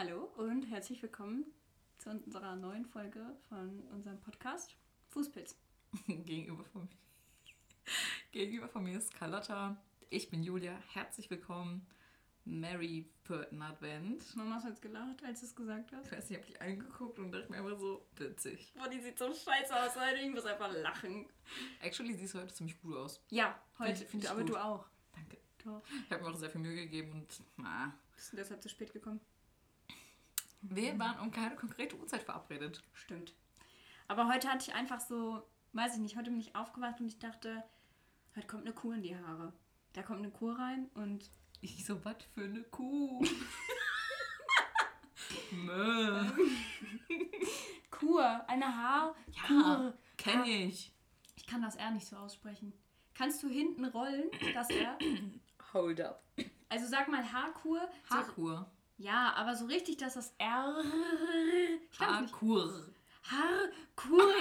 Hallo und herzlich willkommen zu unserer neuen Folge von unserem Podcast Fußpilz. Gegenüber von mir. Gegenüber von mir ist Carlotta. Ich bin Julia. Herzlich willkommen. Merry vierten Advent. Mama hat jetzt gelacht, als du es gesagt Ich hast. weiß nicht, ich habe dich angeguckt und dachte mir einfach so, witzig. Boah, die sieht so scheiße aus, Alter. Ich muss einfach lachen. Actually, siehst du heute ziemlich gut aus. Ja, heute. Find- find ich aber gut. du auch. Danke. Doch. Ich habe mir auch sehr viel Mühe gegeben und na, Bist du deshalb zu spät gekommen? Wir waren um keine konkrete Uhrzeit verabredet. Stimmt. Aber heute hatte ich einfach so, weiß ich nicht, heute bin ich aufgewacht und ich dachte, heute kommt eine Kuh in die Haare. Da kommt eine Kuh rein und Ich so, was für eine Kuh. Kur, eine Haar. Ja, Kur. kenn ich. Ich kann das R nicht so aussprechen. Kannst du hinten rollen, das R? Hold up. Also sag mal Haarkur. Haarkur. Ja, aber so richtig, dass das R. Haarkur. Haarkur.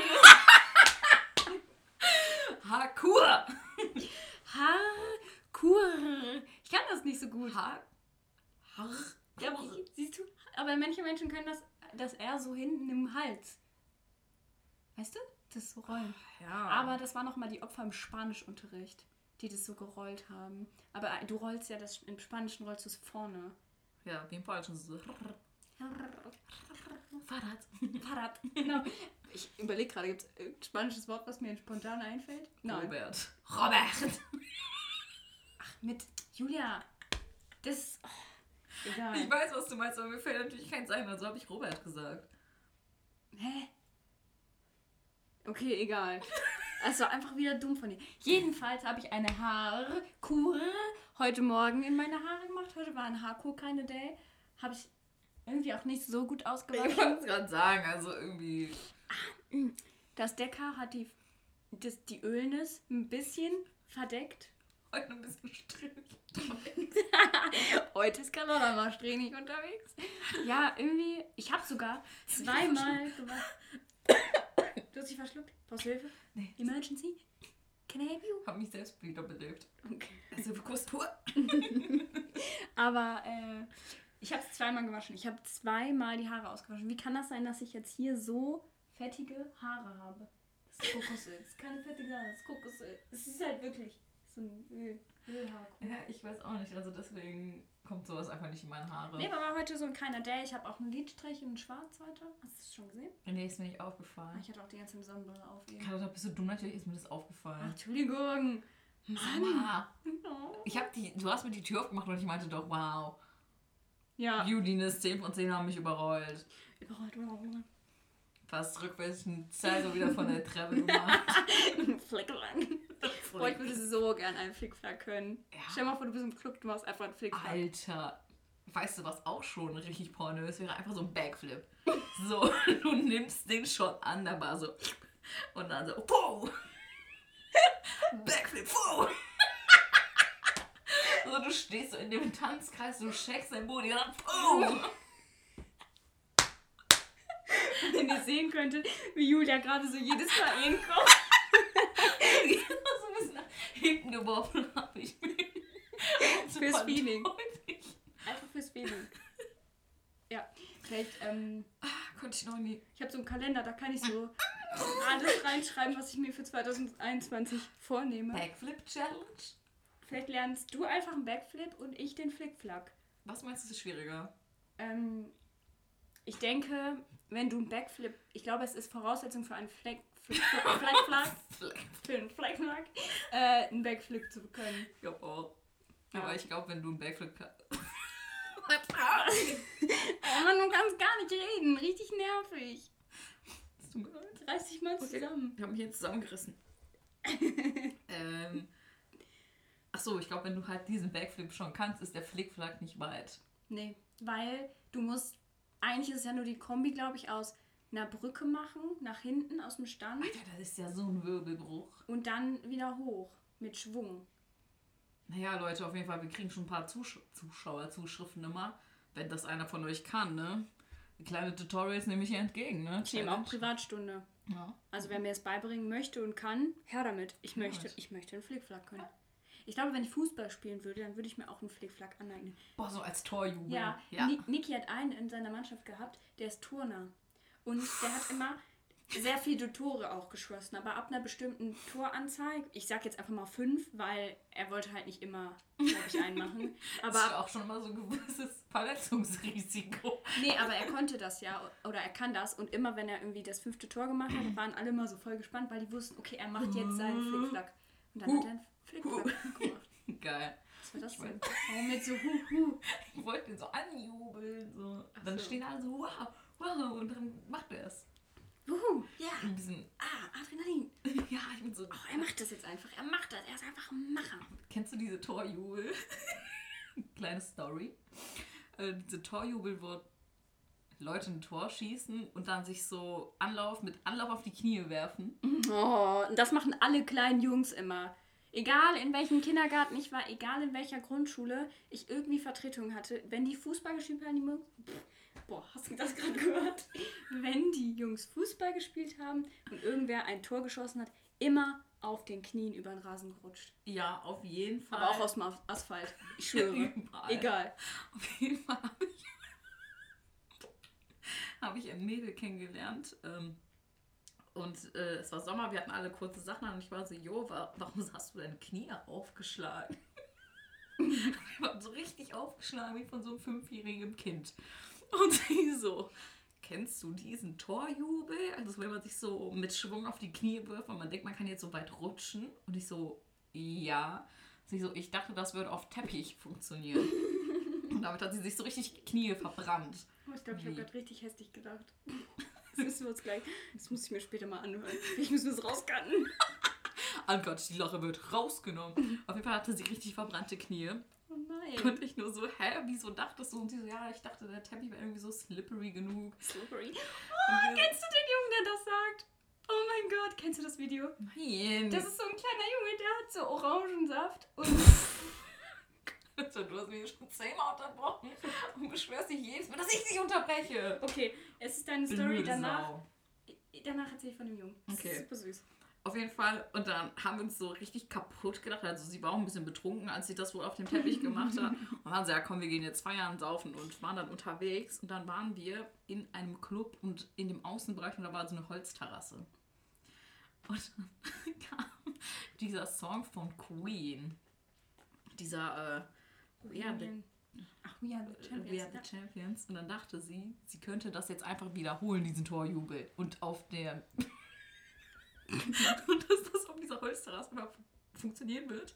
Haarkur. Haarkur. Ich kann das nicht so gut. Haar. Haar. Ja, siehst du? Aber manche Menschen können das, das R so hinten im Hals. Weißt du? Das so rollen. Ja. Aber das waren noch mal die Opfer im Spanischunterricht, die das so gerollt haben. Aber du rollst ja das im Spanischen rollst du es vorne. Ja, wie im Falschen. So. Fahrrad. Fahrrad. Genau. Ich überlege gerade, gibt es irgendein spanisches Wort, was mir spontan einfällt? Robert. Robert. Ach, mit Julia. Das. Oh, egal. Ich weiß, was du meinst, aber mir fällt natürlich keins ein, also habe ich Robert gesagt. Hä? Okay, egal. Es war einfach wieder dumm von dir. Jedenfalls habe ich eine Haarkur heute Morgen in meine Haare gemacht. Heute war ein Haarkur keine Day. Habe ich irgendwie auch nicht so gut Ich ausgewaschen. wollte es gerade sagen, also irgendwie. Das Decker hat die, das, die Ölnis ein bisschen verdeckt. Heute ein bisschen strittig. Heute ist Carola mal strähnig unterwegs. Ja, irgendwie, ich habe sogar zweimal gemacht. Du hast dich verschluckt? Brauchst du Hilfe? Nee. Emergency? Can I help you? Hab mich selbst wieder belebt. Okay. Also kurz pur. Aber äh, ich habe es zweimal gewaschen. Ich habe zweimal die Haare ausgewaschen. Wie kann das sein, dass ich jetzt hier so fettige Haare habe? Das ist Kokosöl. Das ist keine fettige Haare, das ist Kokosöl. Es ist halt wirklich so ein Öl. Ja, ich weiß auch nicht, also deswegen kommt sowas einfach nicht in meine Haare. Nee, aber war heute so ein kleiner Day. Ich habe auch einen Lidstrich in schwarz heute. Hast du es schon gesehen? Nee, ist mir nicht aufgefallen. Ich hatte auch die ganze Sonnenbrille auf. Carlotta, bist du dumm? Natürlich ist mir das Ach, aufgefallen. Entschuldigung. Mann. Mama. Oh. Ich hab die, du hast mir die Tür aufgemacht und ich meinte doch, wow. Ja. Judines 10 von 10 haben mich überrollt. Überrollt, überrollt. Fast rückwärts einen Zeiger wieder von der Treppe gemacht. Flecklang. Boah, ich würde so gern einen Flickflack können. Ja. Stell dir mal vor, du bist im Club, du machst einfach einen Flickflack. Alter. Weißt du, was auch schon richtig pornös wäre? Einfach so ein Backflip. So, du nimmst den Shot an, der war so. Und dann so, wow! Backflip, wow! So, du stehst so in dem Tanzkreis, du checkst dein Booty und dann, wow! Wenn ihr sehen könntet, wie Julia gerade so jedes Mal hinkommt. Hinten geworfen habe ich mich. Fürs Feeling. Einfach fürs Feeling. Ja, vielleicht, ähm, Konnte ich noch nie. ich habe so einen Kalender, da kann ich so alles reinschreiben, was ich mir für 2021 vornehme. Backflip Challenge? Vielleicht lernst du einfach einen Backflip und ich den Flickflack. Was meinst du, ist schwieriger? Ähm, ich denke, wenn du einen Backflip, ich glaube, es ist Voraussetzung für einen Fleck, Für einen Fleckflack, äh, einen Backflip zu können. Ich glaube auch. Ja. Aber ich glaube, wenn du einen Backflip kannst. Oh Mann, du kannst gar nicht reden. Richtig nervig. Tut mir leid. Reiß dich mal Okay. zusammen. Ich habe mich jetzt zusammengerissen. ähm, ach so, ich glaube, wenn du halt diesen Backflip schon kannst, ist der Flickflack nicht weit. Nee, weil du musst, eigentlich ist es ja nur die Kombi, glaube ich, aus einer Brücke machen, nach hinten aus dem Stand Alter, das ist ja so ein Wirbelbruch. und dann wieder hoch mit Schwung. Naja, Leute, auf jeden Fall, wir kriegen schon ein paar Zusch Zuschauerzuschriften immer. Wenn das einer von euch kann, ne? Kleine Tutorials nehme ich hier entgegen, ne? Ich nehme auch. Privatstunde. Ja. Also wer mir es beibringen möchte und kann, her damit. Ich möchte, ich möchte einen Flickflack können. Ich glaube, wenn ich Fußball spielen würde, dann würde ich mir auch einen Flickflack aneignen. Boah, so als Torjubel. Ja, ja. Ni- Niki hat einen in seiner Mannschaft gehabt, der ist Turner. Und der hat immer sehr viele Tore auch geschossen, aber ab einer bestimmten Toranzahl, ich sag jetzt einfach mal fünf, weil er wollte halt nicht immer, glaube ich, einen machen. Aber ist Aber auch schon immer so ein gewisses Verletzungsrisiko. nee, aber er konnte das ja oder er kann das und immer wenn er irgendwie das fünfte Tor gemacht hat, waren alle immer so voll gespannt, weil die wussten, okay, er macht jetzt seinen Flickflack. Und dann hat er einen Flickflack gemacht. Geil. Was war das Ich denn? Warum mit so hu hu? Ich wollte ihn so anjubeln. So. Dann so. stehen alle so, wow, wow, und dann macht er es. Wuhu, ja. Ein bisschen, Ah, Adrenalin. ja, ich bin so. Oh, er macht das jetzt einfach. Er macht das. Er ist einfach ein Macher. Kennst du diese Torjubel? Kleine Story. Äh, diese Torjubel, wo Leute ein Tor schießen und dann sich so Anlauf mit Anlauf auf die Knie werfen. Oh, das machen alle kleinen Jungs immer. Egal in welchem Kindergarten ich war, egal in welcher Grundschule ich irgendwie Vertretung hatte, wenn die Fußball gespielt haben, die Jungs. Pff, Boah, hast du das gerade gehört? Wenn die Jungs Fußball gespielt haben und irgendwer ein Tor geschossen hat, immer auf den Knien über den Rasen gerutscht. Ja, auf jeden Fall. Aber auch aus dem As- Asphalt. Ich schwöre. Überall. Egal. Auf jeden Fall habe ich, hab ich ein Mädel kennengelernt. Ähm, und äh, es war Sommer, wir hatten alle kurze Sachen an und ich war so, jo, wa warum hast du deine Knie aufgeschlagen? die waren so richtig aufgeschlagen wie von so einem fünfjährigen Kind. Und sie so, kennst du diesen Torjubel? Also wenn man sich so mit Schwung auf die Knie wirft und man denkt, man kann jetzt so weit rutschen. Und ich so, ja. Sie so, ich dachte, das würde auf Teppich funktionieren. Und damit hat sie sich so richtig Knie verbrannt. Oh, ich glaube, ich habe gerade richtig hässlich gedacht. Das müssen wir uns gleich. Das muss ich mir später mal anhören. Ich muss das rauscutten. Oh Gott, die Lache wird rausgenommen. Auf jeden Fall hatte sie richtig verbrannte Knie. Nein. Und ich nur so, hä, wieso dachtest du? Und sie so, ja, ich dachte, der Teppich wäre irgendwie so slippery genug. Slippery. Oh, kennst du den Jungen, der das sagt? Oh mein Gott, kennst du das Video? Nein. Das ist so ein kleiner Junge, der hat so Orangensaft und Also, du hast mich schon zehnmal unterbrochen und beschwerst dich jedes Mal, dass ich dich unterbreche. Okay, es ist deine Story Blöde danach. Sau. Danach erzähl ich von dem Jungen. Das Okay. ist super süß. Auf jeden Fall. Und dann haben wir uns so richtig kaputt gedacht. Also sie war auch ein bisschen betrunken, als sie das wohl auf dem Teppich gemacht hat. Und dann so, ja komm, wir gehen jetzt feiern, saufen und waren dann unterwegs. Und dann waren wir in einem Club und in dem Außenbereich und da war so eine Holzterrasse. Und dann kam dieser Song von Queen. Dieser, äh, We Are the, Ach, We Are the Champions. We Are the Champions. Und dann dachte sie, sie könnte das jetzt einfach wiederholen, diesen Torjubel. Und auf der und dass das auf dieser Holzterrasse mal fun- funktionieren wird.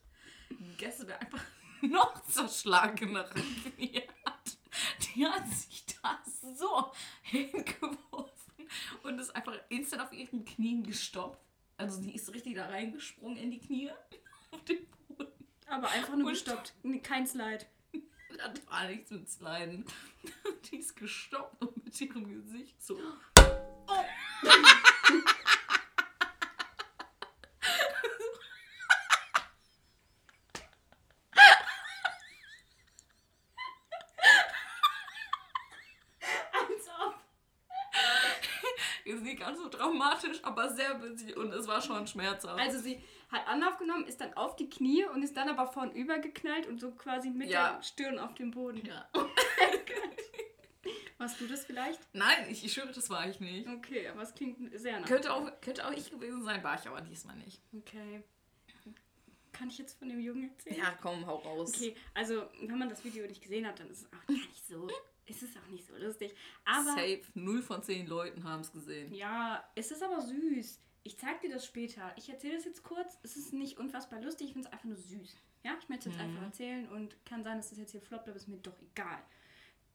Gäste wäre einfach noch zerschlagener hat. Die hat sich da so hingeworfen und ist einfach instant auf ihren Knien gestoppt. Also die ist richtig da reingesprungen in die Knie auf den Boden. Aber einfach nur Und- gestoppt. Kein Slide. Da war nichts mit Sliden. Die ist gestoppt und mit ihrem Gesicht so. Als ob. Ist nicht ganz so dramatisch, aber sehr witzig und es war schon schmerzhaft. Also sie hat Anlauf genommen, ist dann auf die Knie und ist dann aber vornüber geknallt und so quasi mit Ja. der Stirn auf dem Boden. ja. Warst du das vielleicht? Nein, ich, ich schwöre, das war ich nicht. Okay, aber es klingt sehr nach. Könnte auch, könnte auch ich gewesen sein, war ich aber diesmal nicht. Okay. Kann ich jetzt von dem Jungen erzählen? Ja, komm, hau raus. Okay, also wenn man das Video nicht gesehen hat, dann ist es auch gar nicht so. Ist es auch nicht so lustig. Aber Safe, 0 von 10 Leuten haben es gesehen. ja, es ist aber süß. Ich zeig dir das später. Ich erzähle das jetzt kurz. Es ist nicht unfassbar lustig, ich finde es einfach nur süß. Ja, ich möchte es jetzt Mhm. einfach erzählen und kann sein, dass das jetzt hier floppt, aber ist mir doch egal.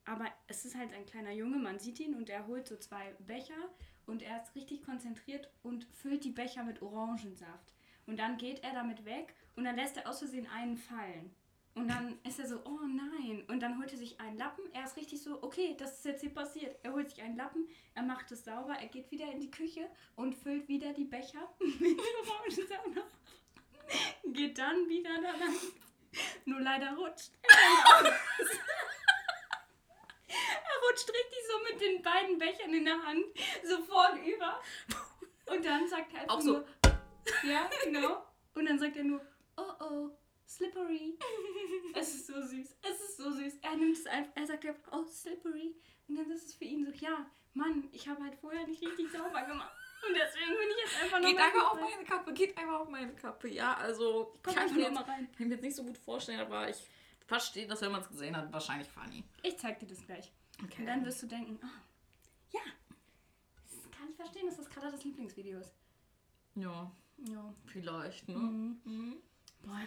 Aber es ist halt ein kleiner Junge, man sieht ihn und er holt so zwei Becher und er ist richtig konzentriert und füllt die Becher mit Orangensaft. Und dann geht er damit weg und dann lässt er aus Versehen einen fallen. Und dann ist er so, oh nein. Und dann holt er sich einen Lappen. Er ist richtig so, okay, das ist jetzt hier passiert. Er holt sich einen Lappen, er macht es sauber, er geht wieder in die Küche und füllt wieder die Becher mit Orangensaft. Geht dann wieder da rein. Nur leider rutscht er. Er rutscht richtig so mit den beiden Bechern in der Hand, so vornüber. Und dann sagt er einfach Auch so. nur, ja, genau. Und dann sagt er nur, oh oh, slippery. es ist so süß. Es ist so süß. Er nimmt es einfach, er sagt einfach, oh, slippery. Und dann ist es für ihn so, ja, Mann, ich habe halt vorher nicht richtig sauber gemacht. Und deswegen bin ich jetzt einfach noch Geht einfach auf meine Kappe, geht einfach auf meine Kappe. Ja, also Komm kann ich, mir jetzt, mal rein. kann ich mir jetzt nicht so gut vorstellen, aber ich verstehe das, wenn man es gesehen hat, wahrscheinlich funny. Ich zeig dir das gleich. Okay. Und dann wirst du denken, oh, ja, das kann ich verstehen, dass das gerade das Lieblingsvideo ist. ja, Ja. vielleicht, ne? Mhm. Mhm. Boah.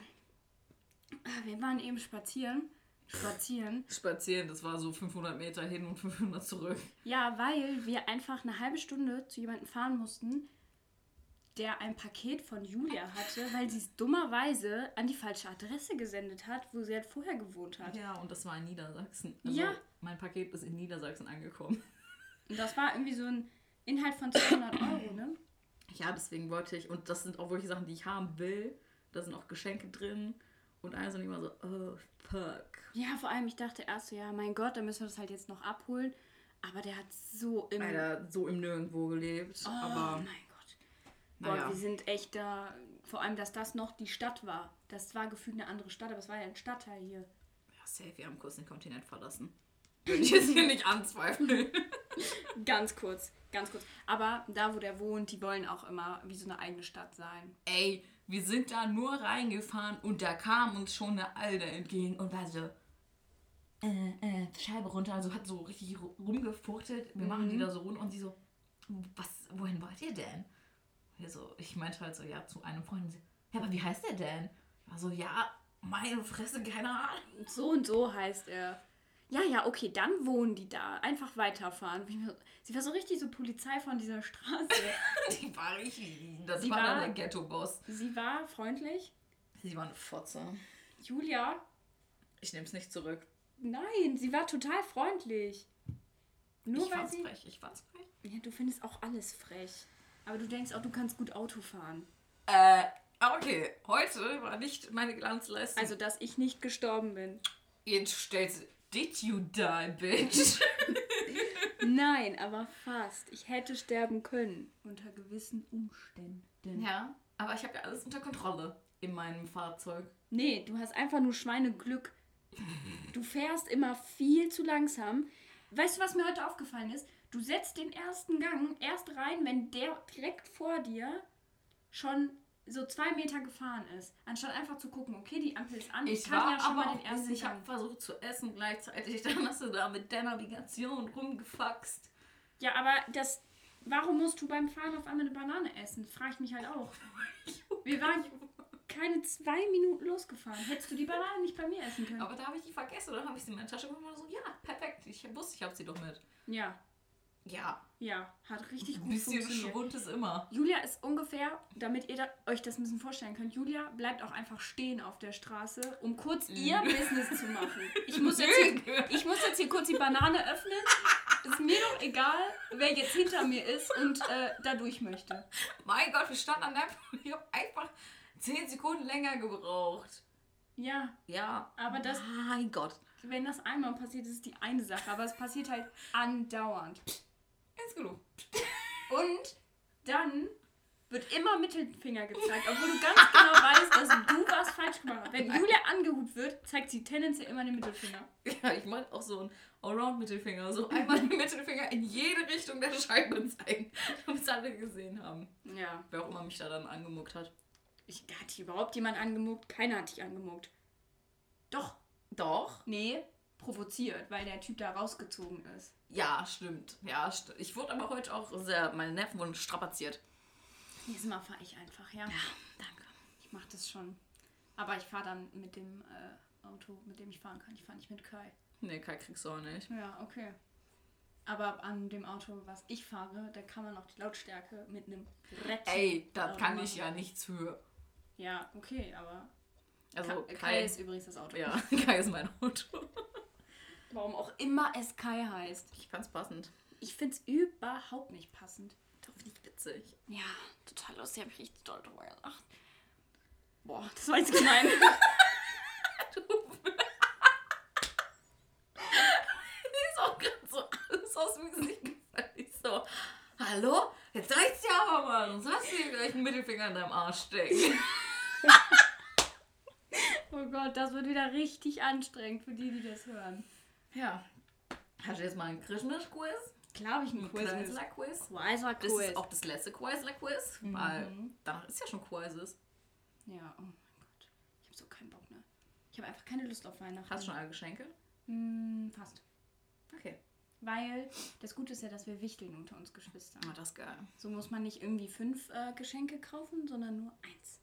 Ah, Wir waren eben spazieren. Spazieren. Spazieren, das war so 500 Meter hin und 500 zurück. Ja, weil wir einfach eine halbe Stunde zu jemandem fahren mussten, der ein Paket von Julia hatte, weil sie es dummerweise an die falsche Adresse gesendet hat, wo sie halt vorher gewohnt hat. Ja, und das war in Niedersachsen. Also Ja. Mein Paket ist in Niedersachsen angekommen. Und das war irgendwie so ein Inhalt von 200 Euro, ne? Ja, deswegen wollte ich, und das sind auch wirklich Sachen, die ich haben will. Da sind auch Geschenke drin. Und eins und immer so, oh, fuck. Ja, vor allem, ich dachte erst so, ja, mein Gott, dann müssen wir das halt jetzt noch abholen. Aber der hat so im... Alter, so im Nirgendwo gelebt. oh aber mein Gott. Boah, naja. wir sind echt da... Vor allem, dass das noch die Stadt war. Das war gefühlt eine andere Stadt, aber es war ja ein Stadtteil hier. Ja, safe, wir haben kurz den Kontinent verlassen. Würde ich jetzt hier nicht anzweifeln. Ganz kurz, ganz kurz. Aber da, wo der wohnt, die wollen auch immer wie so eine eigene Stadt sein. Ey, wir sind da nur reingefahren und da kam uns schon eine Alte entgegen und war so, äh, äh, Scheibe runter, also hat so richtig ru- rumgefuchtelt. Wir machen die da so runter und sie so, was, wohin wollt ihr denn? Wir so, ich meinte halt so, ja, zu einem Freund. Sie, Ja, aber wie heißt der denn? Ich war so, ja, meine Fresse, keine Ahnung. So und so heißt er. Ja, ja, okay, dann wohnen die da. Einfach weiterfahren. Sie war so richtig so Polizei von dieser Straße. Die war richtig, das Sie war, war- dann der Ghetto-Boss. Sie war freundlich. Sie war eine Fotze. Julia, Ich nehme es nicht zurück. nein, sie war total freundlich. Nur ich weil fand's sie. frech, ich fand's frech. Ja, du findest auch alles frech. Aber du denkst auch, du kannst gut Auto fahren. Äh, okay, heute war nicht meine Glanzleistung. Also, dass ich nicht gestorben bin. Jetzt stellst Did you die, bitch? Nein, aber fast. Ich hätte sterben können. Unter gewissen Umständen. ja, aber ich habe ja alles unter Kontrolle in meinem Fahrzeug. Nee, du hast einfach nur Schweineglück. Du fährst immer viel zu langsam. Weißt du, was mir heute aufgefallen ist? Du setzt den ersten Gang erst rein, wenn der direkt vor dir schon so zwei Meter gefahren ist. Anstatt einfach zu gucken, okay, die Ampel ist an, Ich kann ja schon aber mal den ersten. Ich habe versucht zu essen gleichzeitig. Dann hast du da mit der Navigation rumgefaxt. Ja, aber das. Warum musst du beim Fahren auf einmal eine Banane essen? Frage ich mich halt auch. Wir waren keine zwei Minuten losgefahren. Hättest du die Banane nicht bei mir essen können? Aber da habe ich die vergessen. Dann habe ich sie in meine Tasche gemacht und so, ja, perfekt. Ich wusste, ich habe sie doch mit. Ja, Ja, ja, hat richtig ein gut bisschen funktioniert. Schwund ist immer. Julia ist ungefähr, damit ihr da, euch das ein bisschen vorstellen könnt, Julia bleibt auch einfach stehen auf der Straße, um kurz ihr. Business zu machen. Ich muss, jetzt hier, ich muss jetzt hier kurz die Banane öffnen. Ist mir doch egal, wer jetzt hinter mir ist und äh, da durch möchte. Mein Gott, wir standen an der Ich habe einfach 10 Sekunden länger gebraucht. Ja, Ja. Aber das- Mein Gott. wenn das einmal passiert, ist es die eine Sache, aber es passiert halt andauernd. Ist genug. Und dann wird immer Mittelfinger gezeigt, obwohl du ganz genau weißt, dass du was falsch gemacht hast. Wenn Julia angehupt wird, zeigt sie tendenziell immer den Mittelfinger. Ja, ich meine auch so ein Allround-Mittelfinger. So einmal den Mittelfinger in jede Richtung der Scheibe zeigen, damit es alle gesehen haben. Ja. Wer auch immer mich da dann angemuckt hat. Ich, hat dich überhaupt jemand angemuckt? Keiner hat dich angemuckt. Doch. Doch. Nee, provoziert, weil der Typ da rausgezogen ist. Ja, stimmt. Ja, st ich wurde aber heute auch sehr, meine Nerven wurden strapaziert. Nächstes Mal fahre ich einfach, ja. Danke. Ich mache das schon. Aber ich fahre dann mit dem äh, Auto, mit dem ich fahren kann. Ich fahre nicht mit Kai. Nee, Kai kriegst du auch nicht. Ja, okay. Aber an dem Auto, was ich fahre, da kann man auch die Lautstärke mit einem Brett. Ey, da Auto kann machen. ich ja nichts für. Ja, okay, aber. Also Kai, Kai, ist übrigens das Auto. ja, Kai ist mein Auto. Warum auch immer es Kai heißt. Ich fand's passend. Ich find's überhaupt nicht passend. Doch, finde ich witzig. Ja, total lustig. Habe ich richtig doll drüber gelacht. Boah, das war jetzt gemein. ist auch gerade so alles aus dem Gesicht gefallen. Ich so, hallo? Jetzt reicht's ja aber mal, sonst hast du hier gleich einen Mittelfinger in deinem Arsch stecken. Oh Gott, das wird wieder richtig anstrengend für die, die das hören. Ja. Hast du jetzt mal einen Christmas-Quiz? Klar habe ich einen Ein Quiz. Quizler Das Quiz. ist auch das letzte Quizler-Quiz, weil danach ist ja schon Quizzes. Ja, oh mein Gott. Ich habe so keinen Bock mehr. Ich habe einfach keine Lust auf Weihnachten. Hast du schon alle Geschenke? Hm, fast. Okay. Weil das Gute ist ja, dass wir wichteln unter uns Geschwistern. Ah, das ist geil. So muss man nicht irgendwie fünf äh, Geschenke kaufen, sondern nur eins.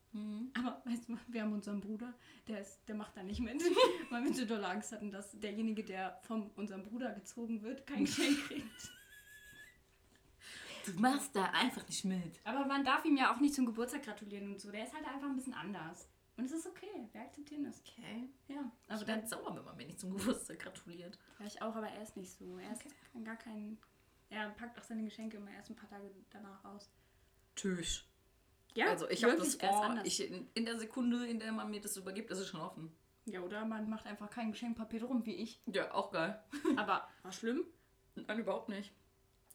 Aber weißt du, wir haben unseren Bruder, der, ist, der macht da nicht mit, weil wir so doll Angst hatten, dass derjenige, der von unserem Bruder gezogen wird, kein Geschenk kriegt. Du machst da einfach nicht mit. Aber man darf ihm ja auch nicht zum Geburtstag gratulieren und so. Der ist halt einfach ein bisschen anders. Und es ist okay, wir akzeptieren das. Okay. Ja, Aber ich dann sauer, wenn man mir nicht zum Geburtstag gratuliert. Ja, ich auch, aber er ist nicht so. Er ist gar kein. Er packt auch seine Geschenke immer erst ein paar Tage danach aus. Tschüss. Ja, also ich habe das vor, anders. ich, in, in der Sekunde, in der man mir das übergibt, ist es schon offen. Ja, oder man macht einfach kein Geschenkpapier drum wie ich. Ja, auch geil. Aber war schlimm? Nein, überhaupt nicht.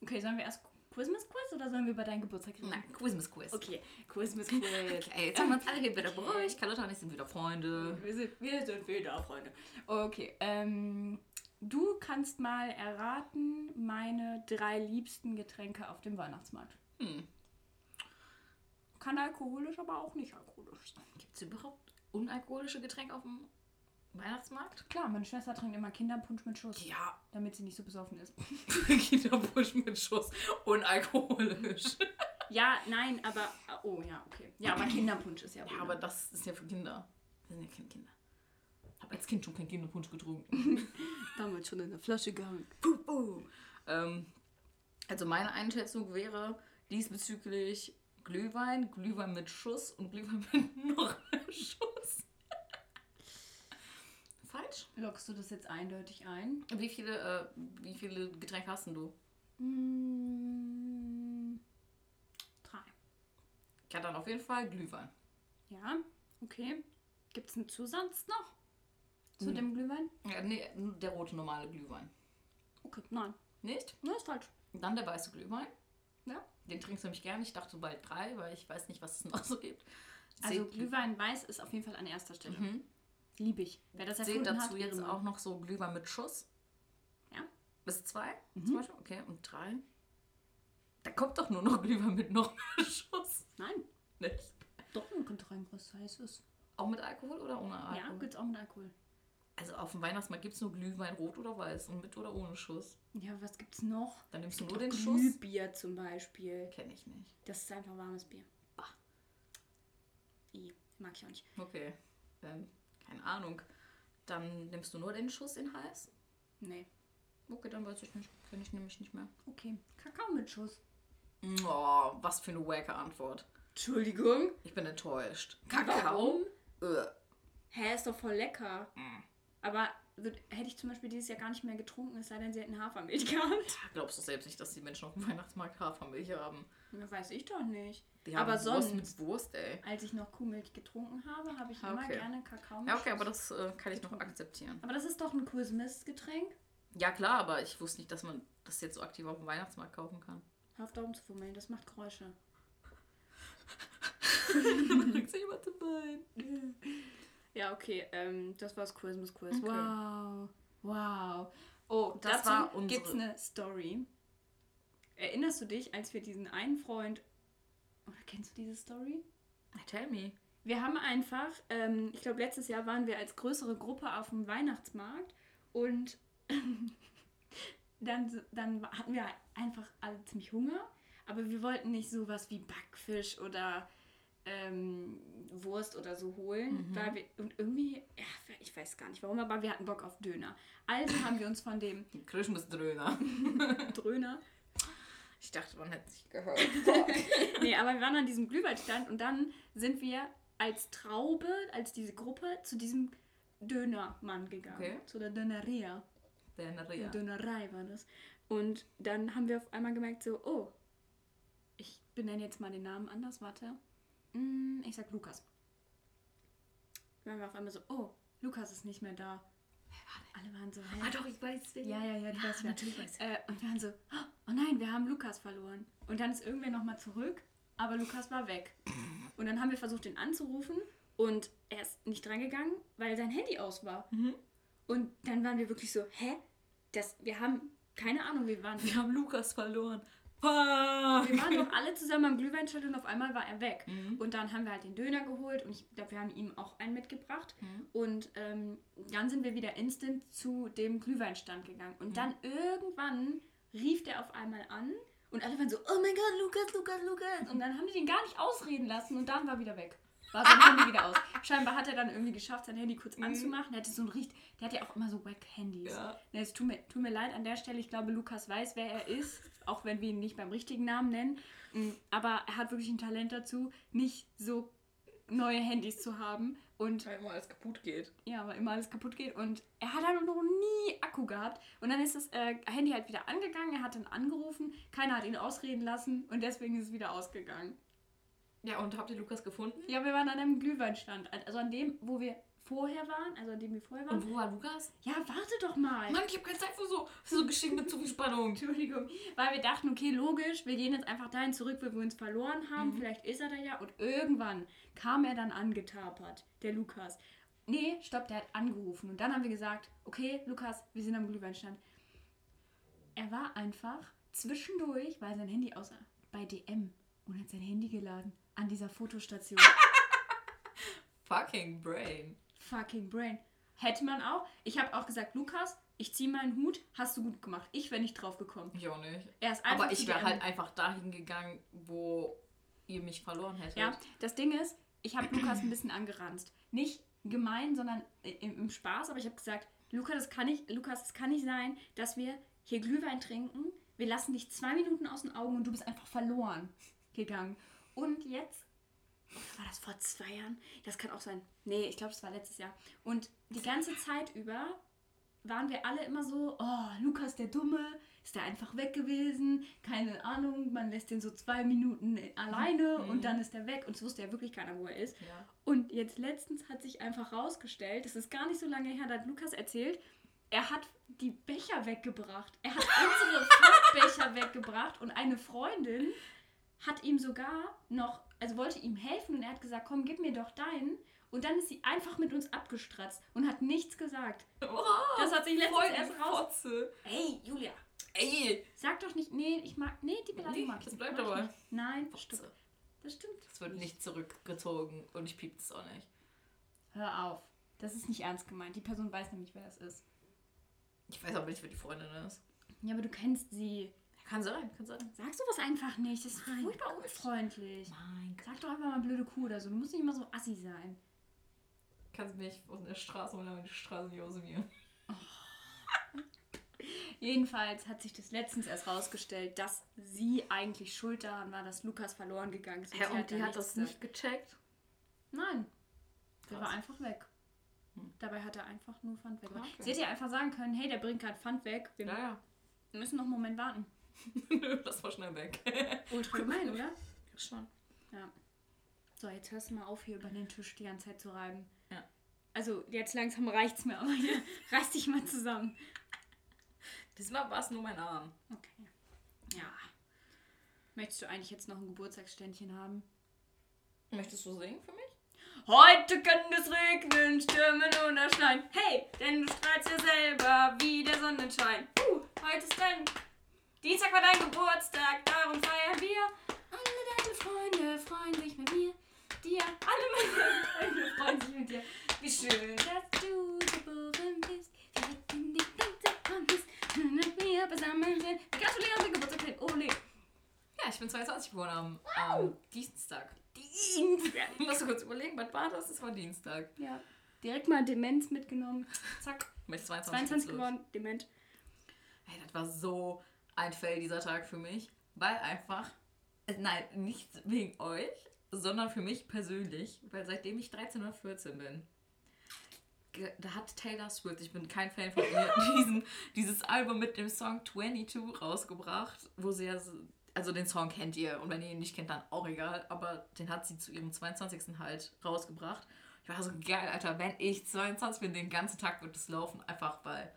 Okay, sollen wir erst Christmas Quiz oder sollen wir über deinen Geburtstag reden? Nein, Christmas Quiz. Okay, Christmas Quiz. Okay, jetzt haben wir uns alle hier wieder beruhigt. Carlotta und ich sind wieder Freunde. Wir sind, wir sind wieder Freunde. Okay, ähm, du kannst mal erraten meine drei liebsten Getränke auf dem Weihnachtsmarkt. Hm. Kann alkoholisch, aber auch nicht alkoholisch sein. Gibt es überhaupt unalkoholische Getränke auf dem Weihnachtsmarkt? Klar, meine Schwester trinkt immer Kinderpunsch mit Schuss, Ja. damit sie nicht so besoffen ist. Kinderbusch mit Schuss. Unalkoholisch. Ja, nein, aber. Oh ja, okay. Ja, aber Kinderpunsch ist ja. Ja, aber das ist ja für Kinder. Wir sind ja keine Kinder. Habe als Kind schon kein Kinderpunsch getrunken. damals schon in der Flasche gehangen. Puh, puh. Ähm, also meine Einschätzung wäre diesbezüglich Glühwein, Glühwein mit Schuss und Glühwein mit noch Schuss. Falsch? Lockst du das jetzt eindeutig ein? Wie viele, äh, wie viele Getränke hast denn du? Mm, drei. Ja, dann auf jeden Fall Glühwein. Ja, okay. Gibt es einen Zusatz noch zu Hm. dem Glühwein? Ja, nee, der rote normale Glühwein. Okay, nein. Nicht? Ne, ist falsch. Dann der weiße Glühwein. Ja. Den trinkst du nämlich gerne. Ich dachte bald drei, weil ich weiß nicht, was es noch so gibt. Also Glühwein weiß ist auf jeden Fall an erster Stelle. Mhm. Liebe ich. Wer das erfunden dazu hat, jetzt auch noch so Glühwein mit Schuss. Ja. Bis zwei Mhm. zum Beispiel. Okay, und drei. Da kommt doch nur noch Glühwein mit noch mehr Schuss. Nein, Nicht? doch ein Getränk, was heißt es? Auch mit Alkohol oder ohne Ja, Alkohol? gibt's auch mit Alkohol. also auf dem Weihnachtsmarkt gibt es nur Glühwein rot oder weiß und mit oder ohne Schuss. Ja, was gibt's noch? Dann nimmst du nur den Schuss. Glühbier zum Beispiel. Kenne ich nicht. Das ist einfach warmes Bier. Bah. I, mag ich auch nicht. Okay. Dann, keine Ahnung. Dann nimmst du nur den Schuss in heiß. Nee. Okay, dann weiß ich nicht. Kenne ich nämlich nicht mehr. Okay. Kakao mit Schuss. Oh, was für eine wacke Antwort. Entschuldigung. Ich bin enttäuscht. Warum? Äh. Hä, ist doch voll lecker. Mm. Aber würd, hätte ich zum Beispiel dieses Jahr gar nicht mehr getrunken, es sei denn, sie hätten Hafermilch gehabt. Glaubst du selbst nicht, dass die Menschen auf dem Weihnachtsmarkt Hafermilch haben? Ja, weiß ich doch nicht. Die Aber haben Wurst sonst- Wurst, ey. Als ich noch Kuhmilch getrunken habe, habe ich Ah, immer okay. gerne Kakao Ja, okay, aber das äh, kann ich noch akzeptieren. Aber das ist doch ein Christmas-Getränk. Ja, klar, aber ich wusste nicht, dass man das jetzt so aktiv auf dem Weihnachtsmarkt kaufen kann. Hör auf Daumen zu fummeln, das macht Geräusche. Kriegst du jemand zum Bein? Ja, okay, ähm, das war's Christmas Quiz. Okay. Wow. Wow. Oh, Das dazu war unsere- gibt's eine Story. Erinnerst du dich, als wir diesen einen Freund. Oder kennst du diese Story? Tell me. Wir haben einfach, ähm, ich glaube, letztes Jahr waren wir als größere Gruppe auf dem Weihnachtsmarkt und dann, dann hatten wir einfach alle ziemlich Hunger, aber wir wollten nicht sowas wie Backfisch oder ähm, Wurst oder so holen, weil wir, und irgendwie, ja, ich weiß gar nicht warum, aber wir hatten Bock auf Döner. Also haben wir uns von dem Christmas-Dröhner. Dröner Ich dachte, man hätte sich gehört. nee, aber wir waren an diesem Glühweinstand und dann sind wir als Traube, als diese Gruppe, zu diesem Dönermann gegangen. Okay. Zu der Döneria. Nerea. Dönerei war das. Und dann haben wir auf einmal gemerkt, so, oh, ich benenne jetzt mal den Namen anders, warte. Mm, Ich sag Lukas. Dann waren wir auf einmal so, oh, Lukas ist nicht mehr da. Alle waren so, hä? Ah, doch, ich weiß wer. Ja, ja, ja, du weißt wer. natürlich weiß. Äh, und wir waren so, oh nein, wir haben Lukas verloren. Und dann ist irgendwer nochmal zurück, aber Lukas war weg. Und dann haben wir versucht, ihn anzurufen Und er ist nicht drangegangen, weil sein Handy aus war. Mhm. Und dann waren wir wirklich so, hä? Das, wir haben keine Ahnung, wir waren. Wir haben Lukas verloren. Wir Fuck. waren noch alle zusammen am Glühweinstand und auf einmal war er weg. Mhm. Und dann haben wir halt den Döner geholt und ich glaube, wir haben ihm auch einen mitgebracht. Mhm. Und ähm, dann sind wir wieder instant zu dem Glühweinstand gegangen. Und dann irgendwann rief der auf einmal an und alle waren so, oh mein Gott, Lukas, Lukas, Lukas. Und dann haben die den gar nicht ausreden lassen und dann war wieder weg. War sein Handy wieder aus. Scheinbar hat er dann irgendwie geschafft, sein Handy kurz anzumachen. Der hatte so ein richtig, der hat ja auch immer so Wack-Handys. Ja. Ja, es tut mir, tut mir leid an der Stelle. Ich glaube, Lukas weiß, wer er ist, auch wenn wir ihn nicht beim richtigen Namen nennen. Mm, Aber er hat wirklich ein Talent dazu, nicht so neue Handys zu haben. Und Weil immer alles kaputt geht. ja, weil immer alles kaputt geht. Und er hat halt noch nie Akku gehabt. Und dann ist das äh, Handy halt wieder angegangen. Er hat dann angerufen. Keiner hat ihn ausreden lassen. Und deswegen ist es wieder ausgegangen. Ja, und habt ihr Lukas gefunden? Ja, wir waren an einem Glühweinstand. Also an dem, wo wir vorher waren. Also an dem wir vorher waren. Und wo war Lukas? Ja, warte doch mal. Mann, ich hab keine Zeit für so, für so Geschichten mit zu viel Spannung. Entschuldigung, weil wir dachten, okay, logisch, wir gehen jetzt einfach dahin zurück, wo wir uns verloren haben. Vielleicht ist er da ja. Und irgendwann kam er dann angetapert, der Lukas. Nee, stopp, der hat angerufen. Und dann haben wir gesagt, okay, Lukas, wir sind am Glühweinstand. Er war einfach zwischendurch, weil sein Handy außer bei DM und hat sein Handy geladen an dieser Fotostation. Fucking Brain. Fucking Brain. Hätte man auch. Ich habe auch gesagt, Lukas, ich ziehe meinen Hut, hast du gut gemacht. Ich wäre nicht drauf gekommen. Ich auch nicht. Er ist einfach Aber ich wäre halt einfach dahin gegangen, wo ihr mich verloren hättet. Ja, das Ding ist, ich habe Lukas ein bisschen angeranzt. Nicht gemein, sondern im, im Spaß, aber ich habe gesagt, Lukas, das kann nicht, Lukas, es kann nicht sein, dass wir hier Glühwein trinken, wir lassen dich zwei Minuten aus den Augen und du bist einfach verloren gegangen. Und jetzt, war das vor zwei Jahren? Das kann auch sein. Nee, ich glaube, es war letztes Jahr. Und die ganze Zeit über waren wir alle immer so, oh, Lukas der Dumme, ist der einfach weg gewesen, keine Ahnung, man lässt den so zwei Minuten alleine Mhm. und dann ist er weg und es wusste ja wirklich keiner, wo er ist. Ja. Und jetzt letztens hat sich einfach rausgestellt, das ist gar nicht so lange her, da hat Lukas erzählt, er hat die Becher weggebracht. Er hat unsere Pfandbecher weggebracht und eine Freundin hat ihm sogar noch, also wollte ihm helfen und er hat gesagt, komm, gib mir doch deinen. Und dann ist sie einfach mit uns abgestratzt und hat nichts gesagt. Das hat sich letztens erst raus. Fotze. Ey, Julia, Ey, sag doch nicht, nee, ich mag, nee, die Beleidigung Nee, mag ich das bleibt aber. Nein, das stimmt. Fotze. Das stimmt. Das wird nicht zurückgezogen und ich piep es auch nicht. Hör auf. Das ist nicht ernst gemeint. Die Person weiß nämlich, wer das ist. Ich weiß aber nicht, wer die Freundin ist. Ja, aber du kennst sie. Kann sein, kann sein. Sag sowas einfach nicht. Das ist Mein furchtbar Gott. unfreundlich. Mein Gott. Sag doch einfach mal blöde Kuh oder so. Du musst nicht immer so assi sein. Kannst mich von der Straße oder die Straße nicht aus mir. Jedenfalls hat sich das letztens erst rausgestellt, dass sie eigentlich schuld daran war, dass Lukas verloren gegangen ist. Sie und die hat das nicht gecheckt? gesagt. Nein. Der war einfach weg. Hm. Dabei hat er einfach nur Pfand weg. Okay. Sie hätte ja einfach sagen können, hey, der bringt gerade Pfand weg. Wir Ja, müssen noch einen Moment warten. Ja. das war schnell weg. Ultra gemein, oder? Schon. Ja. So, jetzt hörst du mal auf, hier über den Tisch die ganze Zeit zu reiben. Ja. Also, jetzt langsam reicht's mir, aber hier, reiß dich mal zusammen. Diesmal war es nur mein Arm. Okay. Ja. Möchtest du eigentlich jetzt noch ein Geburtstagsständchen haben? Möchtest du singen für mich? Heute kann es regnen, stürmen oder schneien. Hey, denn du strahlst ja selber wie der Sonnenschein. Uh, heute ist dein Dienstag war dein Geburtstag, darum feiern wir. Alle deine Freunde freuen sich mit mir. Dir, alle meine Freunde freuen sich mit dir. Wie schön, dass du geboren bist. Wir hätten die ganze Kunst mit mir beisammen sind. Wir gratulieren zum Geburtstag. Ole. Ja, ich bin 22 geworden am, am Dienstag. Dienstag. Ich muss kurz überlegen, was war das? Es war Dienstag. Ja. Direkt mal Demenz mitgenommen. Zack. Mit 22, 22 geht's los. geworden, dement. Hey, das war so ein Fail dieser Tag für mich, weil einfach, äh, nein, nicht wegen euch, sondern für mich persönlich, weil seitdem ich 13 oder 14 bin, da hat Taylor Swift, ich bin kein Fan von ihr, diesen, dieses Album mit dem Song 22 rausgebracht, wo sie ja, so- also den Song kennt ihr und wenn ihr ihn nicht kennt, dann auch egal, aber den hat sie zu ihrem 22. halt rausgebracht. Ich war so geil, Alter, wenn ich 22 bin, den ganzen Tag wird es laufen, einfach weil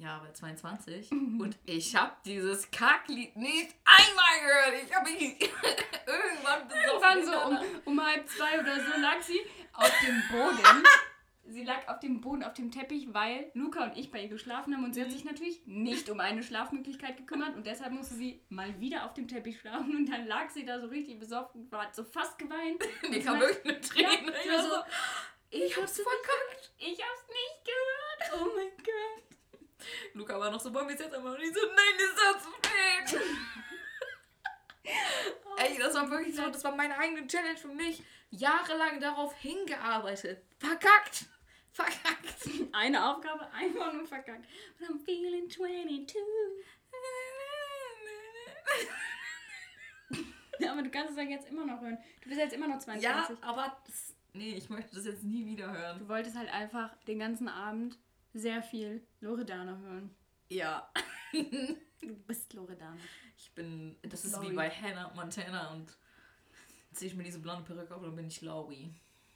Ja, aber 22. Und ich habe dieses Kacklied nicht einmal gehört. Ich habe mich irgendwann besoffen. Irgendwann so um, um halb zwei oder so lag sie auf dem Boden. Sie lag auf dem Boden, auf dem Teppich, weil Luca und ich bei ihr geschlafen haben und sie hat sich natürlich nicht um eine Schlafmöglichkeit gekümmert und deshalb musste sie mal wieder auf dem Teppich schlafen und dann lag sie da so richtig besoffen, war hat so fast geweint. Mir kam wirklich eine Träne. Ja, ich war so, so, ich hab's verkackt. Ich hab's nicht gehört. Oh mein Gott. Luca war noch so, wollen wir es jetzt einmal? Und ich so, nein, das ist zu spät. Ey, das war wirklich so, das war meine eigene Challenge für mich. Jahrelang darauf hingearbeitet. Verkackt. Verkackt. Eine Aufgabe einfach nur verkackt. Und I'm feeling 22. Ja, aber du kannst es ja jetzt immer noch hören. Du bist jetzt immer noch 22. Ja, aber das, nee, ich möchte das jetzt nie wieder hören. Du wolltest halt einfach den ganzen Abend sehr viel Loredana hören. Ja. Du bist Loredana. Ich bin, das ist Lori. wie bei Hannah Montana und ziehe ich mir diese blonde Perücke auf und dann bin ich Laurie.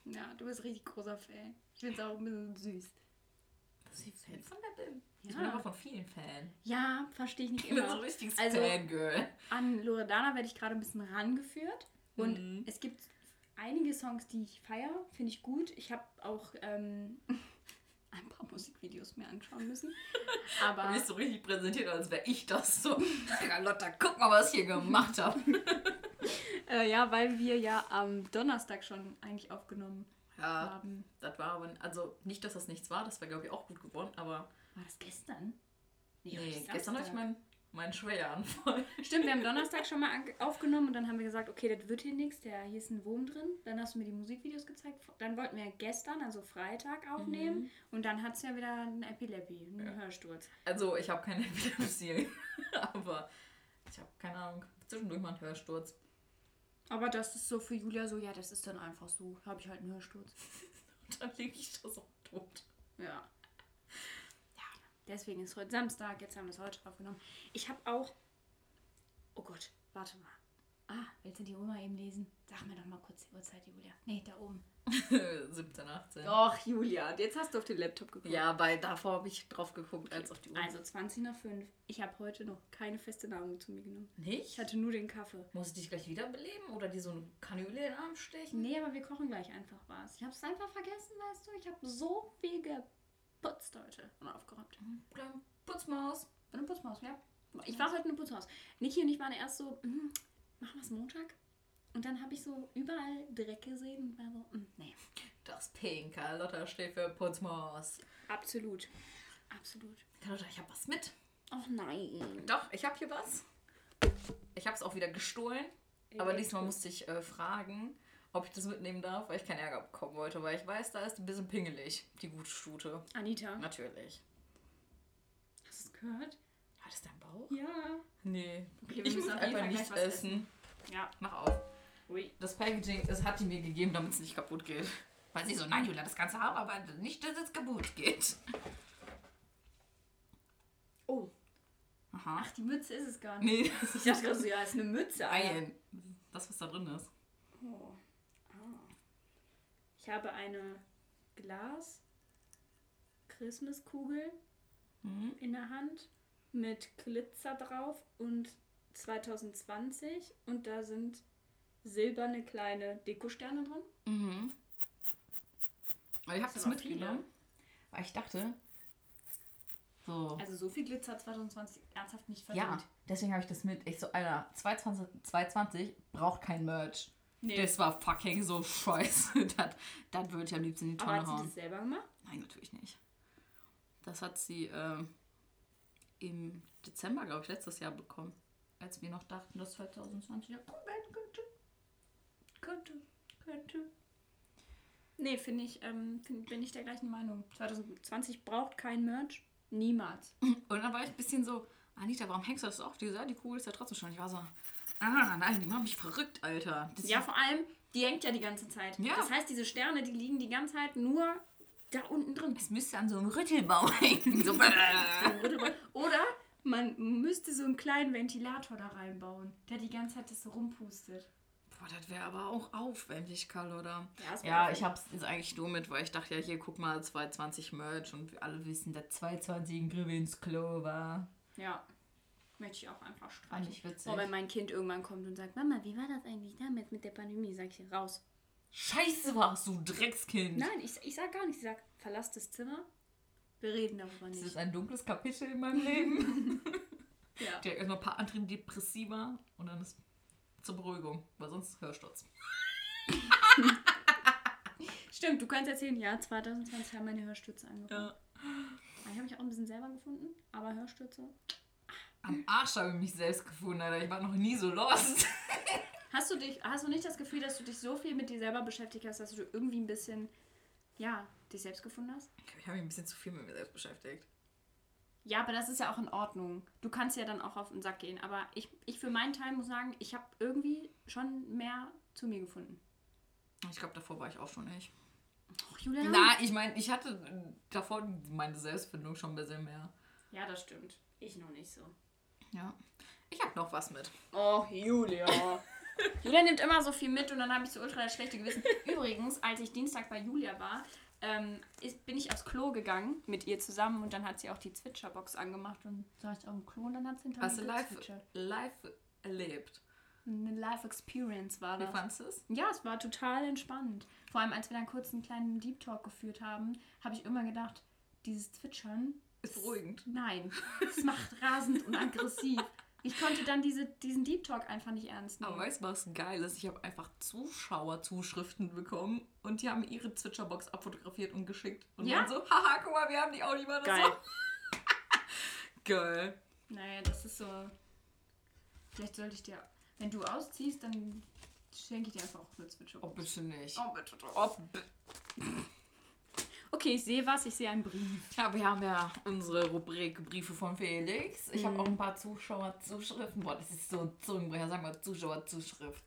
Ja, du bist richtig großer Fan. Ich find's auch ein bisschen süß. Dass ich Fan von der bin. Ich Ja. bin aber von vielen Fan. Ja, verstehe ich nicht Ich bin so immer. ein richtiges Also- Fangirl. An Loredana werde ich gerade ein bisschen rangeführt. Und Mhm. es gibt einige Songs, die ich feiere, finde ich gut. Ich habe auch ähm, ein paar Musikvideos mir anschauen müssen. Aber mich so richtig präsentiert, als wäre ich das so. Ja, Lotta, guck mal, was ich hier gemacht habe. äh, ja, weil wir ja am Donnerstag schon eigentlich aufgenommen Ja, haben. das war aber, also nicht, dass das nichts war, das wäre, glaube ich, auch gut geworden, aber War das gestern? nee, heute gestern hatte ich meinen mein Schwächeanfall. Stimmt, wir haben Donnerstag schon mal aufgenommen und dann haben wir gesagt, okay, das wird hier nichts, der hier ist ein Wurm drin. Dann hast du mir die Musikvideos gezeigt. Dann wollten wir gestern, also Freitag, aufnehmen und dann hat es ja wieder einen Epilepsie, einen Ja. Hörsturz. Also, ich habe keine Epilepsie, aber ich habe keine Ahnung, zwischendurch mal einen Hörsturz. Aber das ist so für Julia so, ja, das ist dann einfach so. Habe ich halt einen Hörsturz. Und dann liege ich da so tot. Ja. Deswegen ist heute Samstag, jetzt haben wir es heute aufgenommen. Ich habe auch. Oh Gott, warte mal. Ah, willst du die mal eben lesen? Sag mir doch mal kurz die Uhrzeit, Julia. Nee, da oben. 17, 18. Doch, Julia, jetzt hast du auf den Laptop geguckt. Ja, weil davor habe ich drauf geguckt, als auf die Uhr. Also 20 nach 5. Ich habe heute noch keine feste Nahrung zu mir genommen. Ich Nicht? hatte nur den Kaffee. Muss ich dich gleich wiederbeleben oder dir so eine Kanüle in den Arm stechen? Nee, aber wir kochen gleich einfach was. Ich habe es einfach vergessen, weißt du. Ich habe so viel geputzt heute und aufgeräumt. Oder Putzmaus. Bin eine Putzmaus, ja. Ich war heute eine Putzmaus. Niki und ich waren erst so, hm, machen wir es Montag? Und dann habe ich so überall Dreck gesehen und war so, nee. Das Pink. Lotta steht für Putzmaus. Absolut. Absolut. Lotta, ich habe was mit. Ach nein. Doch, ich habe hier was. Ich habe es auch wieder gestohlen. Aber diesmal musste ich äh, fragen, ob ich das mitnehmen darf, weil ich keinen Ärger bekommen wollte. Weil ich weiß, da ist ein bisschen pingelig, die gute Stute. Anita, Natürlich. hast du es gehört? Hat es dein Bauch? Ja. Nee. Okay, wir ich müssen muss einfach Fall nicht gleich was essen. Ja. Mach auf. Ui. Das Packaging, das hat die mir gegeben, damit es nicht kaputt geht. Weil sie so, nein, Julia, das Ganze haben, aber nicht, dass es kaputt geht. Oh. Aha. Ach, die Mütze ist es gar nicht. Nee, Ich dachte gerade so, ja, ist eine Mütze. Nein. Das, was da drin ist. Oh. Ich habe eine Glas Christmaskugel Mhm. in der Hand mit Glitzer drauf und 2020 und da sind silberne kleine Dekosterne drin. Mhm. Ich habe Das mitgenommen, weil ich dachte, so. Also so viel Glitzer 2020 ernsthaft nicht Ja, verdient. deswegen habe ich das mit. Ich so, Alter, 220, 220 braucht kein Merch. Nee. Das war fucking so scheiße. das das würde ich am liebsten in die Aber Tonne hat sie hauen. das selber gemacht? Nein, natürlich nicht. Das hat sie ähm, im Dezember, glaube ich, letztes Jahr bekommen. Als wir noch dachten, dass 2020 ja kommen könnte. Könnte, könnte. Nee, finde ich, ähm, find, bin ich der gleichen Meinung. 2020 braucht kein Merch. Niemals. Und dann war ich ein bisschen so, Anita, warum hängst du das auf? Die, die Kugel ist ja trotzdem schon. Ich war so, ah, nein, die machen mich verrückt, Alter. Das Ja, vor allem, die hängt ja die ganze Zeit. Ja. Das heißt, diese Sterne, die liegen die ganze Zeit nur da unten drin. Es müsste an so einem Rüttelbau hängen. So, Oder man müsste so einen kleinen Ventilator da reinbauen, der die ganze Zeit das so rumpustet. Boah, das wäre aber auch aufwendig, Karl, oder? Ja, Ja, ich hab's jetzt eigentlich nur mit, weil ich dachte, ja, hier, guck mal, 220 Merch und wir alle wissen, dass 220 ein Griff ins Klo war. Ja. Möchte ich auch einfach Fand streichen. ich witzig. Boah, wenn mein Kind irgendwann kommt und sagt, Mama, wie war das eigentlich damals mit der Pandemie? Sag ich raus. Scheiße warst du, Dreckskind. Nein, ich, ich sag gar nichts. Ich sag, verlass das Zimmer. Wir reden darüber Das nicht. ist ein dunkles Kapitel in meinem Leben. Ja. Direkt erstmal ein paar Antidepressiva und dann ist zur Beruhigung, weil sonst Hörsturz. Stimmt, du kannst erzählen, ja, 2020 haben meine Hörstürze angefangen. Ja. Ich habe mich auch ein bisschen selber gefunden, aber Hörstürze. Am Arsch habe ich mich selbst gefunden, Alter. Ich war noch nie so lost. Hast du dich, hast du nicht das Gefühl, dass du dich so viel mit dir selber beschäftigt hast, dass du irgendwie ein bisschen, ja, dich selbst gefunden hast? Ich habe mich ein bisschen zu viel mit mir selbst beschäftigt. Ja, aber das ist ja auch in Ordnung. Du kannst ja dann auch auf den Sack gehen. Aber ich, ich für meinen Teil muss sagen, ich habe irgendwie schon mehr zu mir gefunden. Ich glaube, davor war ich auch schon nicht. Och, Julian. Na, ich meine, ich hatte davor meine Selbstfindung schon ein bisschen mehr. Ja, das stimmt. Ich noch nicht so. Ja. Ich habe noch was mit. Oh, Julia. Julia nimmt immer so viel mit und dann habe ich so ultra das schlechte Gewissen. Übrigens, als ich Dienstag bei Julia war, ähm, ist, bin ich aufs Klo gegangen mit ihr zusammen und dann hat sie auch die Zwitscherbox angemacht und saß ich auf dem Klo und dann hat sie hinter Hast du live, live erlebt? Eine Live-Experience war Wie das. fandest du es? Ja, es war total entspannt. Vor allem, als wir dann kurz einen kleinen Deep Talk geführt haben, habe ich immer gedacht, dieses Zwitschern, Ist beruhigend. nein, es macht rasend und aggressiv. Ich konnte dann diese, diesen Deep Talk einfach nicht ernst nehmen. Aber weißt du, was geil ist? Ich habe einfach Zuschauerzuschriften bekommen und die haben ihre Zwitscherbox abfotografiert und geschickt. Und Ja? dann so, haha, guck mal, wir haben die auch nicht mal Geil. so. Geil. Naja, das ist so. Vielleicht sollte ich dir, wenn du ausziehst, dann schenke ich dir einfach auch eine Zwitscherbox. Oh, bitte nicht. Oh, bitte doch. Oh, Okay, ich sehe was, ich sehe einen Brief. ja, wir haben ja unsere Rubrik Briefe von Felix. Ich Mhm. habe auch ein paar Zuschauerzuschriften. Boah, das ist so ein Zungenbrecher. Sagen wir Zuschauerzuschrift.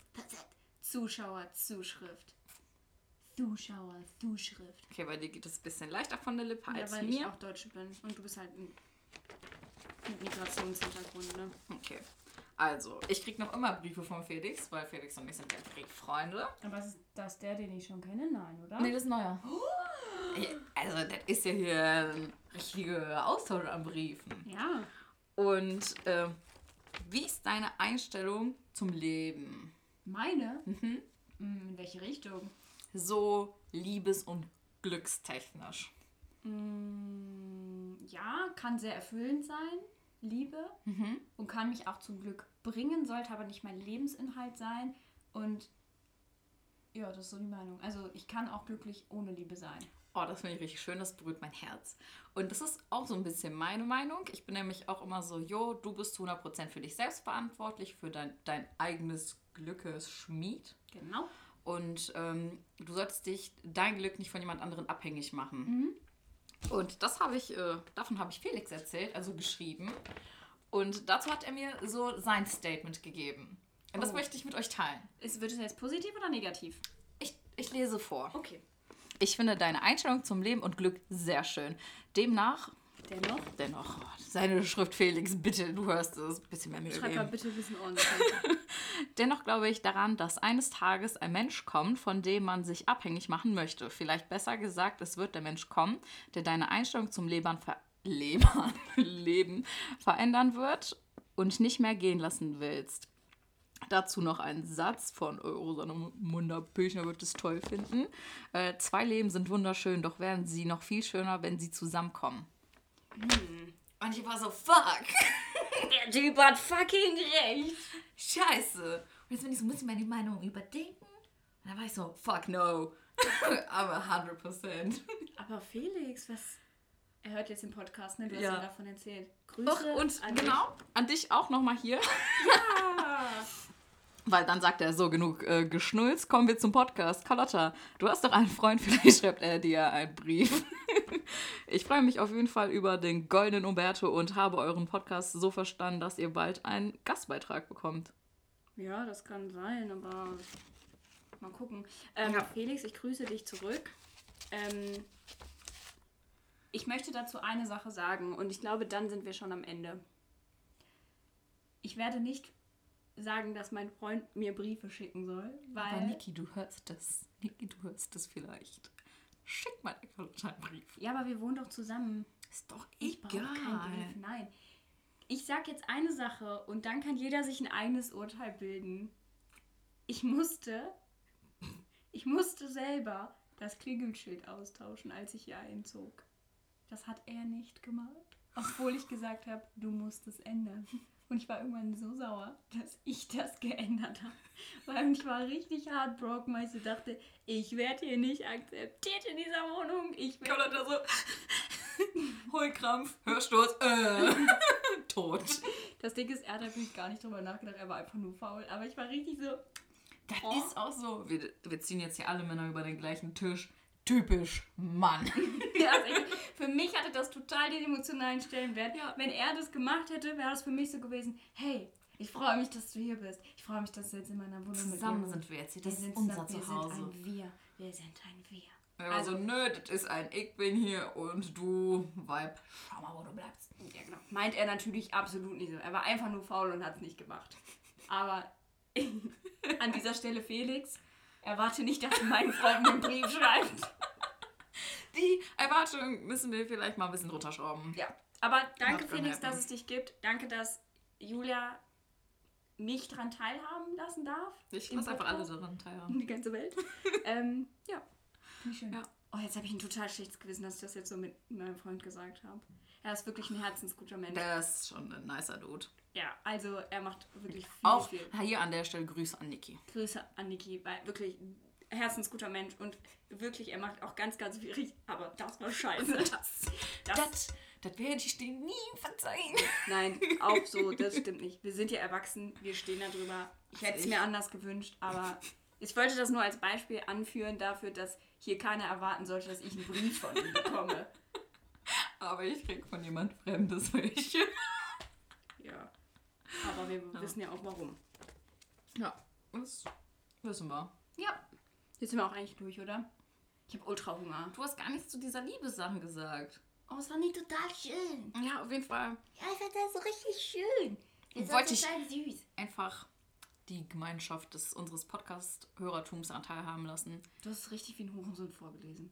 Zuschauerzuschrift. Zuschauer, Zuschrift. Okay, bei dir geht es ein bisschen leichter von der Lippe Ja, als weil ich mir. auch Deutsche bin. Und du bist halt ein mit Migrationshintergrund, ne? Okay. Also, ich krieg noch immer Briefe von Felix, weil Felix und ich sind ja Brieffreunde. Aber ist das der, den ich schon kenne? Nein, oder? Nee, das ist neuer. Also, das ist ja hier ein richtiger Austausch an Briefen. Ja. Und ähm, wie ist deine Einstellung zum Leben? Meine? Mhm. Hm, In welche Richtung? So liebes- und glückstechnisch. Hm, ja, kann sehr erfüllend sein. Liebe. Mhm. Und kann mich auch zum Glück bringen, sollte aber nicht mein Lebensinhalt sein. Und ja, das ist so die Meinung. Also ich kann auch glücklich ohne Liebe sein. Oh, das finde ich richtig schön, das berührt mein Herz. Und das ist auch so ein bisschen meine Meinung. Ich bin nämlich auch immer so, jo, du bist zu 100% für dich selbst verantwortlich, für dein, dein eigenes Glückesschmied. Genau. Und ähm, du solltest dich dein Glück nicht von jemand anderen abhängig machen. Mhm. Und das habe ich, äh, davon habe ich Felix erzählt, also geschrieben. Und dazu hat er mir so sein Statement gegeben. Und das Oh. möchte ich mit euch teilen. Ist, wird es jetzt positiv oder negativ? Ich, ich lese vor. Okay. Ich finde deine Einstellung zum Leben und Glück sehr schön. Demnach, Dennoch, dennoch, seine Schrift Felix, bitte, du hörst es, ein bisschen mehr Mühe schreib mal bitte ein bisschen ordentlich. Dennoch glaube ich daran, dass eines Tages ein Mensch kommt, von dem man sich abhängig machen möchte. Vielleicht besser gesagt, es wird der Mensch kommen, der deine Einstellung zum Leben, ver Leben, Leben verändern wird und nicht mehr gehen lassen willst. Dazu noch ein Satz von Rosanne Munda-Pöchner wird es toll finden. Äh, zwei Leben sind wunderschön, doch werden sie noch viel schöner, wenn sie zusammenkommen. Und ich war so, fuck, Der Typ hat fucking recht. scheiße. Und jetzt bin ich so, muss ich meine Meinung überdenken? Und dann war ich so, fuck no. Aber 100%. Aber Felix, was... Er hört jetzt den Podcast, ne? Du hast Ja. ihm davon erzählt. Grüße Doch, und an dich. genau, an dich auch nochmal hier. Ah. Weil dann sagt er so genug äh, Geschnulz, kommen wir zum Podcast. Carlotta, du hast doch einen Freund, vielleicht schreibt er dir einen Brief. ich freue mich auf jeden Fall über den goldenen Umberto und habe euren Podcast so verstanden, dass ihr bald einen Gastbeitrag bekommt. Ja, das kann sein, aber mal gucken. Ähm, Ja. Felix, ich grüße dich zurück. Ähm, ich möchte dazu eine Sache sagen und ich glaube, dann sind wir schon am Ende. Ich werde nicht sagen, dass mein Freund mir Briefe schicken soll, weil Aber Niki, du hörst das. Niki, du hörst das vielleicht. Schick mal einen Brief. ja, aber wir wohnen doch zusammen. Ist doch Ich brauche keinen egal. Brief. Nein. Ich sag jetzt eine Sache und dann kann jeder sich ein eigenes Urteil bilden. Ich musste, ich musste selber das Klingelschild austauschen, als ich hier einzog. Das hat er nicht gemacht. Obwohl ich gesagt habe, du musst es ändern. Und ich war irgendwann so sauer, dass ich das geändert habe. Weil ich war richtig heartbroken, weil ich so dachte, ich werde hier nicht akzeptiert in dieser Wohnung. Ich werd Oder da so. Heulkrampf, Hörstoß, äh, tot. Das Ding ist, er hat natürlich gar nicht drüber nachgedacht, er war einfach nur faul. Aber ich war richtig so, Das Oh. ist auch so. Wir, wir ziehen jetzt hier alle Männer über den gleichen Tisch. Typisch Mann. ja, also für mich hatte das total den emotionalen Stellenwert. Ja. Wenn er das gemacht hätte, wäre das für mich so gewesen, hey, ich freue mich, dass du hier bist. Ich freue mich, dass du jetzt in meiner Wohnung Zusammen mit mir sind wir jetzt hier. Das ist sind unser Zuhause. Wir sind ein Wir. Wir sind ein Wir. Ja, also, Also- nö, das ist ein Ich bin hier und du, Weib, schau mal, wo du bleibst. Ja, genau. Meint er natürlich absolut nicht so. Er war einfach nur faul und hat es nicht gemacht. Aber an dieser Stelle, Felix, erwarte nicht, dass du meinen Freunden einen Brief schreibst. Die Erwartung müssen wir vielleicht mal ein bisschen runterschrauben. Ja, aber danke dann Felix, dass es dich gibt. Danke, dass Julia mich daran teilhaben lassen darf. Ich lasse einfach alle daran teilhaben. Die ganze Welt. ähm, ja, finde ich schön. Ja. Oh, jetzt habe ich ein total schlechtes Gewissen, dass ich das jetzt so mit meinem Freund gesagt habe. Er ist wirklich ein herzensguter Mensch. Der ist schon ein nicer Dude. Ja, also er macht wirklich viel, Auch viel. hier an der Stelle Grüße an Niki. Grüße an Niki, weil wirklich herzensguter Mensch und wirklich, er macht auch ganz, ganz viel richtig. Aber das war scheiße. Das, Das, das, das werde ich dir nie verzeihen. Nein, auch so, das stimmt nicht. Wir sind ja erwachsen, wir stehen da drüber. Ich hätte es mir anders gewünscht, aber ich wollte das nur als Beispiel anführen dafür, dass hier keiner erwarten sollte, dass ich einen Brief von ihm bekomme. Aber ich krieg von jemand Fremdes welche. Ja. Aber wir wissen ja auch warum. Ja, das wissen wir. Ja. Jetzt sind wir auch eigentlich durch, oder? Ich habe ultra Hunger. Du hast gar nichts zu dieser Liebessachen gesagt. Oh, es war nicht total schön. Ja, auf jeden Fall Ja, ich fand das so richtig schön. Das war Wollte ich- total süß. einfach die Gemeinschaft des unseres Podcast-Hörertums an teilhaben lassen. Du hast es richtig wie ein Hurensohn vorgelesen.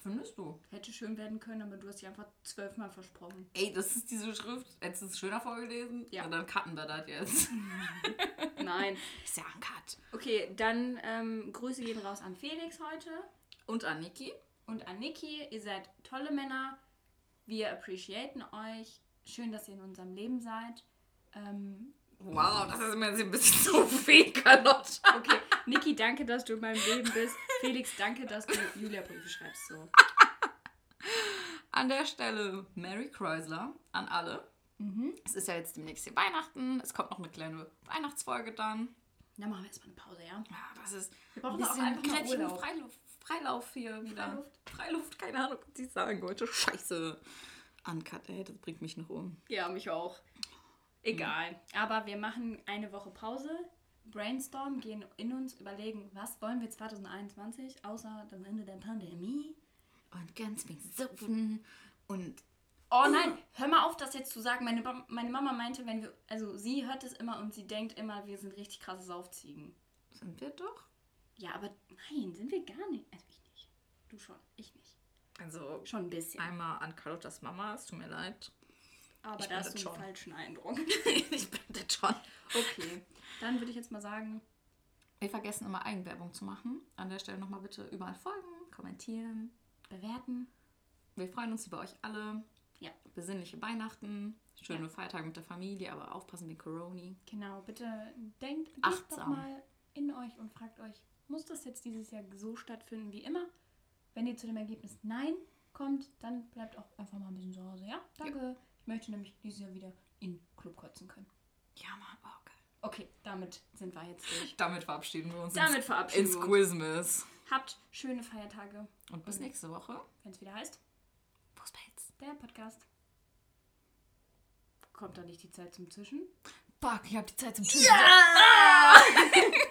Findest du? Hätte schön werden können, aber du hast dich einfach zwölfmal versprochen. Ey, das ist diese Schrift. Hättest du es schöner vorgelesen? Ja. Und dann cutten wir das jetzt. Nein. ist ja ein Cut. Okay, dann ähm, Grüße gehen raus an Felix heute Und an Niki. und an Niki. Ihr seid tolle Männer. Wir appreciaten euch. Schön, dass ihr in unserem Leben seid. Ähm, Wow, das ist immer jetzt ein bisschen so viel, Carlotta. okay, Niki, danke, dass du in meinem Leben bist. Felix, danke, dass du Julia Briefe schreibst. So. An der Stelle Mary Chrysler an alle. Mhm. Es ist ja jetzt demnächst hier Weihnachten. Es kommt noch eine kleine Weihnachtsfolge dann. Dann machen wir erstmal eine Pause, ja? Ja, das ist Wir ein brauchen auch bisschen einfach mal kreativen Urlaub. Freiluft, Freilauf hier wieder. Freiluft. Freiluft, keine Ahnung, was ich sagen wollte. Scheiße. Uncut, ey, das bringt mich noch um. Ja, mich auch. Egal. Aber wir machen eine Woche Pause, brainstormen, gehen in uns, überlegen, was wollen wir 2021, außer das Ende der Pandemie. Und ganz viel Supfen und Oh nein, hör mal auf, das jetzt zu sagen. Meine, Ba- meine Mama meinte, wenn wir, also sie hört es immer und sie denkt immer, wir sind richtig krasse Saufziegen. sind wir doch. Ja, aber nein, sind wir gar nicht. Also ich nicht. Du schon, ich nicht. Also Schon ein bisschen. einmal an Carlottas Mama, es tut mir leid. Aber ich da hast das du einen schon. falschen Eindruck. ich bin das schon. Okay, dann würde ich jetzt mal sagen, Wir vergessen immer Eigenwerbung zu machen. An der Stelle nochmal bitte überall folgen, kommentieren. bewerten. Wir freuen uns über euch alle. Ja. Besinnliche Weihnachten, schöne Feiertage mit der Familie, aber aufpassen wegen Corona. Genau, bitte denkt geht doch mal in euch und fragt euch, muss das jetzt dieses Jahr so stattfinden wie immer? Wenn ihr zu dem Ergebnis Nein kommt, dann bleibt auch einfach mal ein bisschen zu Hause, ja? Danke. Ich möchte nämlich dieses Jahr wieder in Club kotzen können. Ja, Mann, oh, geil. Okay, damit sind wir jetzt durch. Damit verabschieden wir uns Damit ins, verabschieden ins wir uns. Quizmas. Habt schöne Feiertage, Und bis nächste Woche. wenn es wieder heißt, Fußballz. der Podcast. Kommt da nicht die Zeit zum Zischen? Fuck, ich hab die Zeit zum Tschüss. Ja!